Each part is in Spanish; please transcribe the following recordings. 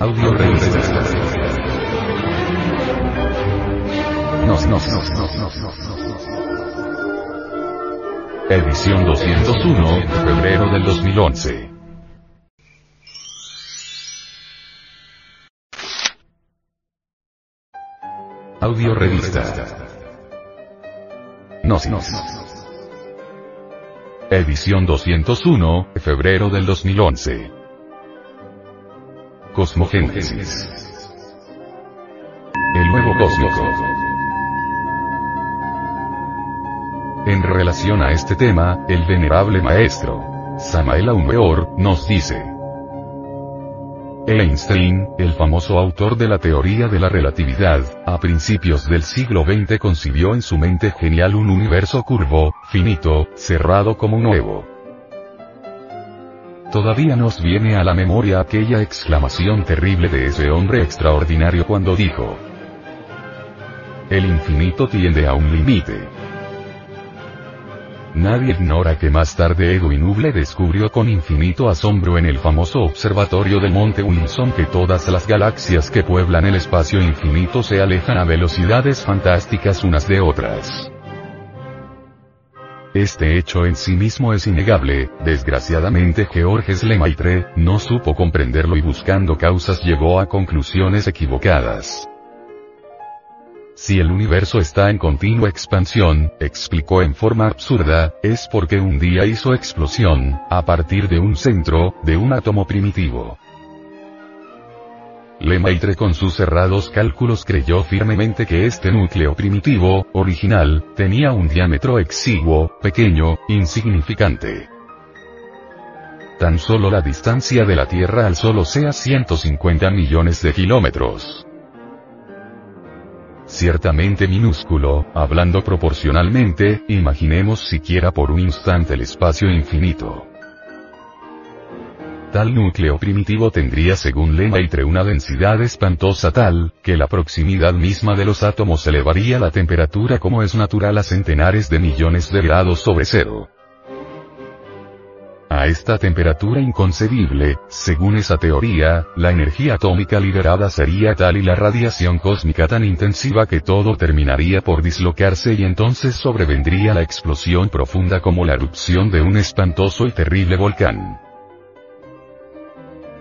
Audio revista. Nos, nos, nos, nos, nos. Edición 201, febrero del 2011. Audio revista. Nos, nos. Edición 201, febrero del 2011. Cosmogénesis. El nuevo cósmico. En relación a este tema, el venerable maestro, Samael Aumeor, nos dice, Einstein, el famoso autor de la teoría de la relatividad, a principios del siglo XX concibió en su mente genial un universo curvo, finito, cerrado como un huevo. Todavía nos viene a la memoria aquella exclamación terrible de ese hombre extraordinario cuando dijo, El infinito tiende a un límite. Nadie ignora que más tarde Edwin Hubble descubrió con infinito asombro en el famoso observatorio de Monte Wilson que todas las galaxias que pueblan el espacio infinito se alejan a velocidades fantásticas unas de otras. Este hecho en sí mismo es innegable, desgraciadamente Georges Lemaitre, no supo comprenderlo y buscando causas llegó a conclusiones equivocadas. Si el universo está en continua expansión, explicó en forma absurda, es porque un día hizo explosión, a partir de un centro, de un átomo primitivo. Lemaitre con sus cerrados cálculos creyó firmemente que este núcleo primitivo, original, tenía un diámetro exiguo, pequeño, insignificante. Tan solo la distancia de la Tierra al Sol sea 150 millones de kilómetros ciertamente minúsculo, hablando proporcionalmente, imaginemos siquiera por un instante el espacio infinito. Tal núcleo primitivo tendría según Lemaitre una densidad espantosa tal, que la proximidad misma de los átomos elevaría la temperatura como es natural a centenares de millones de grados sobre cero. A esta temperatura inconcebible, según esa teoría, la energía atómica liberada sería tal y la radiación cósmica tan intensiva que todo terminaría por dislocarse y entonces sobrevendría la explosión profunda como la erupción de un espantoso y terrible volcán.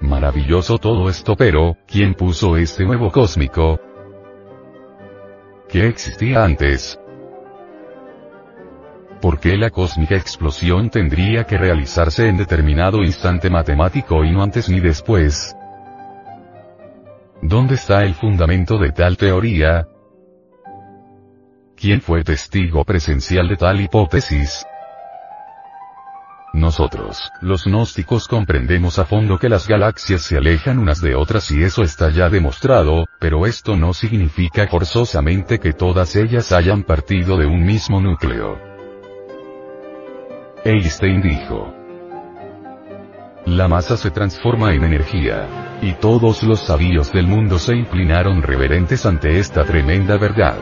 Maravilloso todo esto pero, ¿quién puso este nuevo cósmico? ¿Qué existía antes? ¿Por qué la cósmica explosión tendría que realizarse en determinado instante matemático y no antes ni después? ¿Dónde está el fundamento de tal teoría? ¿Quién fue testigo presencial de tal hipótesis? Nosotros, los gnósticos comprendemos a fondo que las galaxias se alejan unas de otras y eso está ya demostrado, pero esto no significa forzosamente que todas ellas hayan partido de un mismo núcleo. Einstein dijo, la masa se transforma en energía. Y todos los sabios del mundo se inclinaron reverentes ante esta tremenda verdad.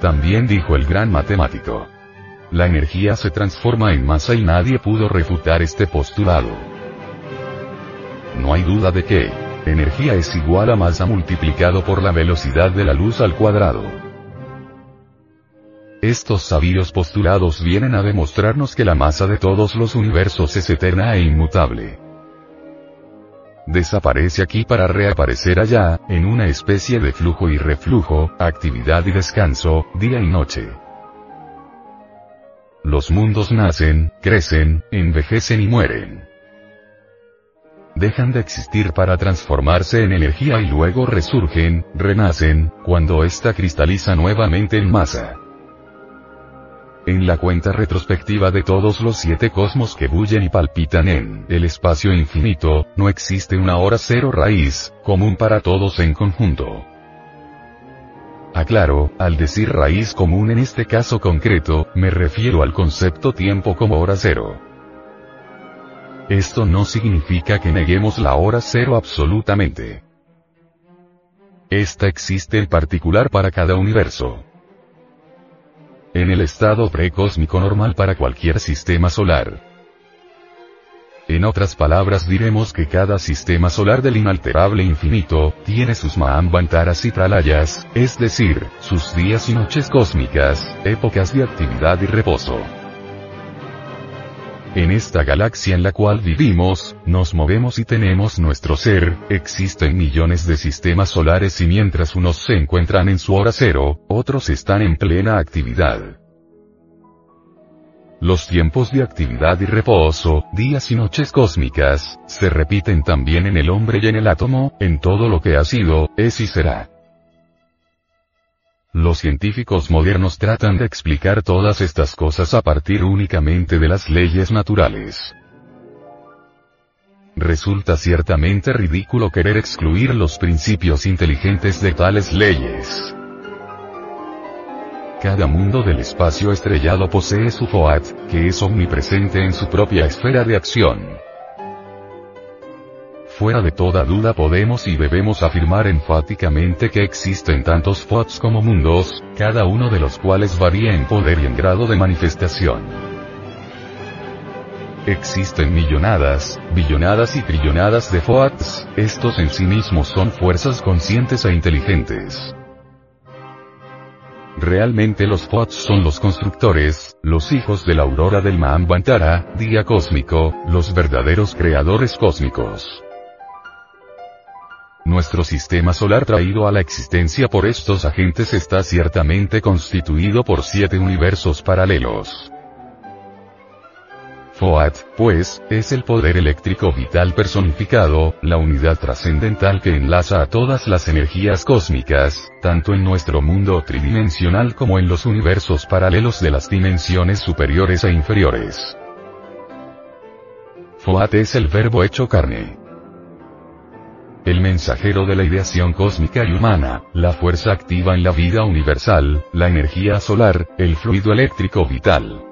También dijo el gran matemático. La energía se transforma en masa y nadie pudo refutar este postulado. No hay duda de que, energía es igual a masa multiplicado por la velocidad de la luz al cuadrado. Estos sabios postulados vienen a demostrarnos que la masa de todos los universos es eterna e inmutable. Desaparece aquí para reaparecer allá, en una especie de flujo y reflujo, actividad y descanso, día y noche. Los mundos nacen, crecen, envejecen y mueren. Dejan de existir para transformarse en energía y luego resurgen, renacen, cuando ésta cristaliza nuevamente en masa. En la cuenta retrospectiva de todos los siete cosmos que bullen y palpitan en el espacio infinito, no existe una hora cero raíz, común para todos en conjunto. Aclaro, al decir raíz común en este caso concreto, me refiero al concepto tiempo como hora cero. Esto no significa que neguemos la hora cero absolutamente. Esta existe en particular para cada universo. En el estado precósmico normal para cualquier sistema solar. En otras palabras diremos que cada sistema solar del inalterable infinito, tiene sus Mahambantaras y Pralayas, es decir, sus días y noches cósmicas, épocas de actividad y reposo. En esta galaxia en la cual vivimos, nos movemos y tenemos nuestro ser, existen millones de sistemas solares y mientras unos se encuentran en su hora cero, otros están en plena actividad. Los tiempos de actividad y reposo, días y noches cósmicas, se repiten también en el hombre y en el átomo, en todo lo que ha sido, es y será. Los científicos modernos tratan de explicar todas estas cosas a partir únicamente de las leyes naturales. Resulta ciertamente ridículo querer excluir los principios inteligentes de tales leyes. Cada mundo del espacio estrellado posee su FOAT, que es omnipresente en su propia esfera de acción. Fuera de toda duda podemos y debemos afirmar enfáticamente que existen tantos FOTS como mundos, cada uno de los cuales varía en poder y en grado de manifestación. Existen millonadas, billonadas y trillonadas de FOATs, estos en sí mismos son fuerzas conscientes e inteligentes. Realmente los FOATs son los constructores, los hijos de la aurora del Mahambantara, día cósmico, los verdaderos creadores cósmicos. Nuestro sistema solar traído a la existencia por estos agentes está ciertamente constituido por siete universos paralelos. FOAT, pues, es el poder eléctrico vital personificado, la unidad trascendental que enlaza a todas las energías cósmicas, tanto en nuestro mundo tridimensional como en los universos paralelos de las dimensiones superiores e inferiores. FOAT es el verbo hecho carne el mensajero de la ideación cósmica y humana, la fuerza activa en la vida universal, la energía solar, el fluido eléctrico vital.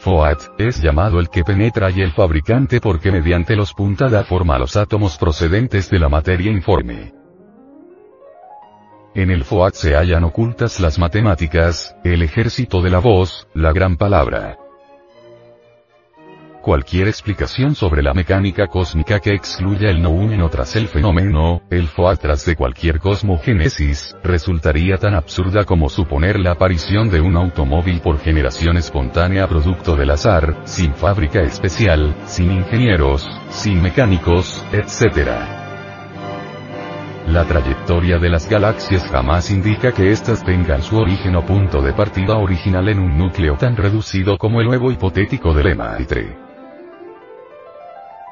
FOAT, es llamado el que penetra y el fabricante porque mediante los punta da forma a los átomos procedentes de la materia informe. En el FOAT se hallan ocultas las matemáticas, el ejército de la voz, la gran palabra. Cualquier explicación sobre la mecánica cósmica que excluya el noumeno tras el fenómeno, el FOAT tras de cualquier cosmogénesis, resultaría tan absurda como suponer la aparición de un automóvil por generación espontánea producto del azar, sin fábrica especial, sin ingenieros, sin mecánicos, etc. La trayectoria de las galaxias jamás indica que éstas tengan su origen o punto de partida original en un núcleo tan reducido como el nuevo hipotético del Emaitre.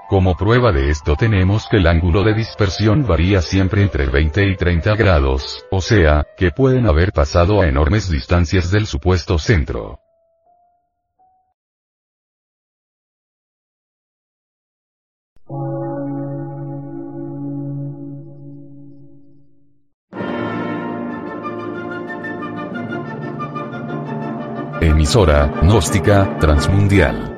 Como prueba de esto tenemos que el ángulo de dispersión varía siempre entre 20 y 30 grados, o sea, que pueden haber pasado a enormes distancias del supuesto centro. Emisora, gnóstica, transmundial